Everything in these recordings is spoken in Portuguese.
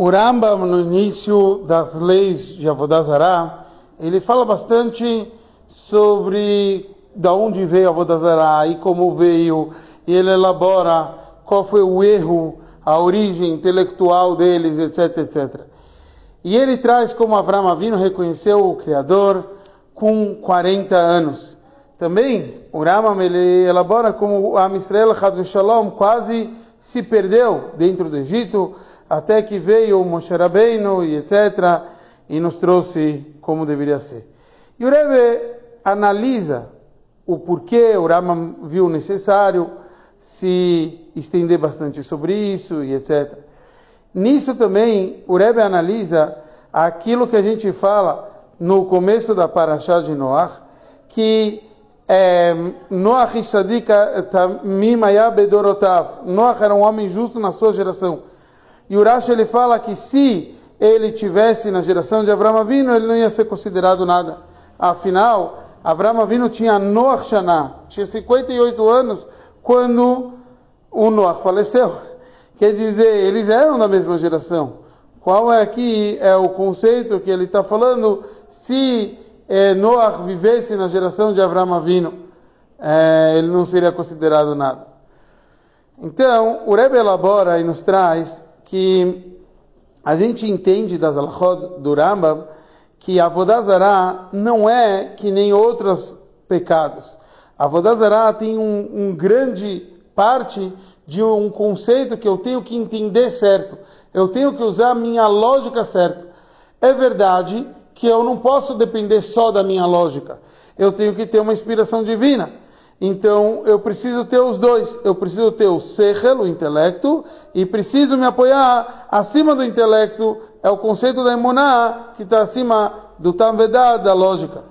O Rambam, no início das leis de Avodazará, ele fala bastante sobre da onde veio Avodazará e como veio, e ele elabora qual foi o erro, a origem intelectual deles, etc, etc. E ele traz como Avram Avinu reconheceu o Criador com 40 anos. Também o Rambam ele elabora como a Israel Chad Shalom quase se perdeu dentro do Egito, até que veio Moshe Rabbeinu e etc. e nos trouxe como deveria ser. E o Rebbe analisa o porquê o Rambam viu necessário se estender bastante sobre isso e etc. Nisso também o Rebbe analisa aquilo que a gente fala no começo da Parashá de Noach, que é, Noach Ishadika Tamimaya Bedorotav. Noach era um homem justo na sua geração. E Urash ele fala que se ele tivesse na geração de Avram Avinu, ele não ia ser considerado nada. Afinal, Avram Avinu tinha Noach Shana, tinha 58 anos quando o Noach faleceu. Quer dizer, eles eram da mesma geração. Qual é aqui é o conceito que ele está falando? Se eh, Noach vivesse na geração de Avram Avinu, eh, ele não seria considerado nada. Então, o Rebbe elabora e nos traz que a gente entende das alachot do Rambam que a Vodazara não é que nem outros pecados. A Vodazara tem um, um grande parte de um conceito que eu tenho que entender certo. Eu tenho que usar a minha lógica certa. É verdade que eu não posso depender só da minha lógica. Eu tenho que ter uma inspiração divina. Então eu preciso ter os dois. Eu preciso ter o sechel, o intelecto, e preciso me apoiar acima do intelecto. É o conceito da emuná que está acima do tamvedá, da lógica.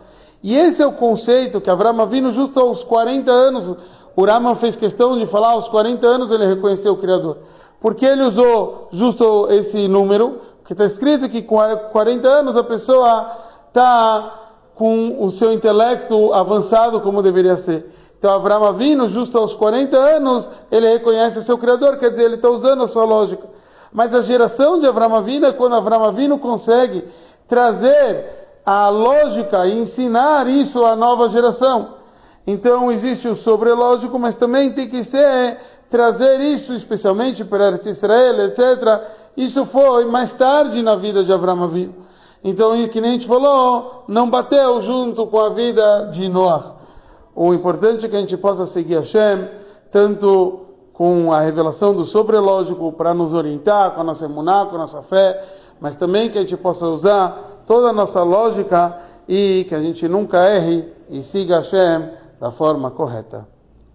E esse é o conceito que Avram Avinu, justo aos 40 anos, o Raman fez questão de falar, aos 40 anos ele reconheceu o Criador. Porque ele usou justo esse número, que está escrito que com 40 anos a pessoa está com o seu intelecto avançado como deveria ser. Então, Abraão Avino, justo aos 40 anos, ele reconhece o seu Criador, quer dizer, ele está usando a sua lógica. Mas a geração de Abraão Avino é quando Abraão Avino consegue trazer a lógica e ensinar isso à nova geração. Então, existe o sobrelógico, mas também tem que ser trazer isso, especialmente para Israel, etc. Isso foi mais tarde na vida de Abraão Avino. Então, que nem a gente falou, não bateu junto com a vida de Noah. O importante é que a gente possa seguir Hashem, tanto com a revelação do sobrelógico para nos orientar com a nossa emuná, com a nossa fé, mas também que a gente possa usar toda a nossa lógica e que a gente nunca erre e siga Hashem da forma correta.